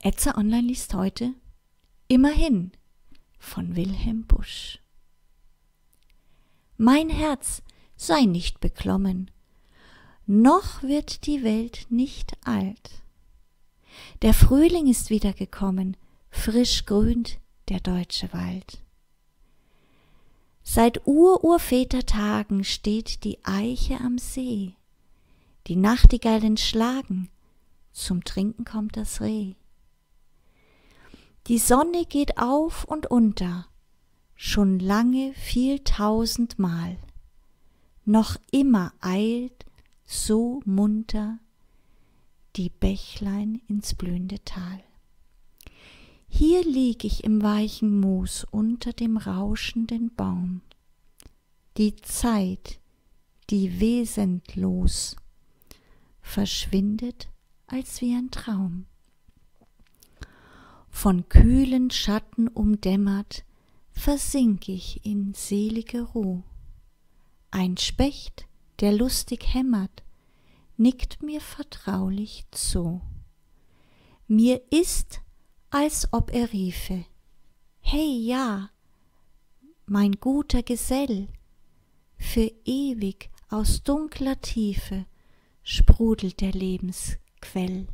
Etzer Online liest heute Immerhin von Wilhelm Busch. Mein Herz sei nicht beklommen, noch wird die Welt nicht alt. Der Frühling ist wieder gekommen, frisch grünt der deutsche Wald. Seit Ururvätertagen steht die Eiche am See, die Nachtigallen schlagen, zum Trinken kommt das Reh. Die Sonne geht auf und unter, schon lange viel tausendmal, noch immer eilt so munter die Bächlein ins blühende Tal. Hier lieg ich im weichen Moos unter dem rauschenden Baum. Die Zeit, die wesentlos verschwindet als wie ein Traum. Von kühlen Schatten umdämmert, versink ich in selige Ruh. Ein Specht, der lustig hämmert, nickt mir vertraulich zu. Mir ist, als ob er riefe, Hey ja, mein guter Gesell, für ewig aus dunkler Tiefe sprudelt der Lebensquell.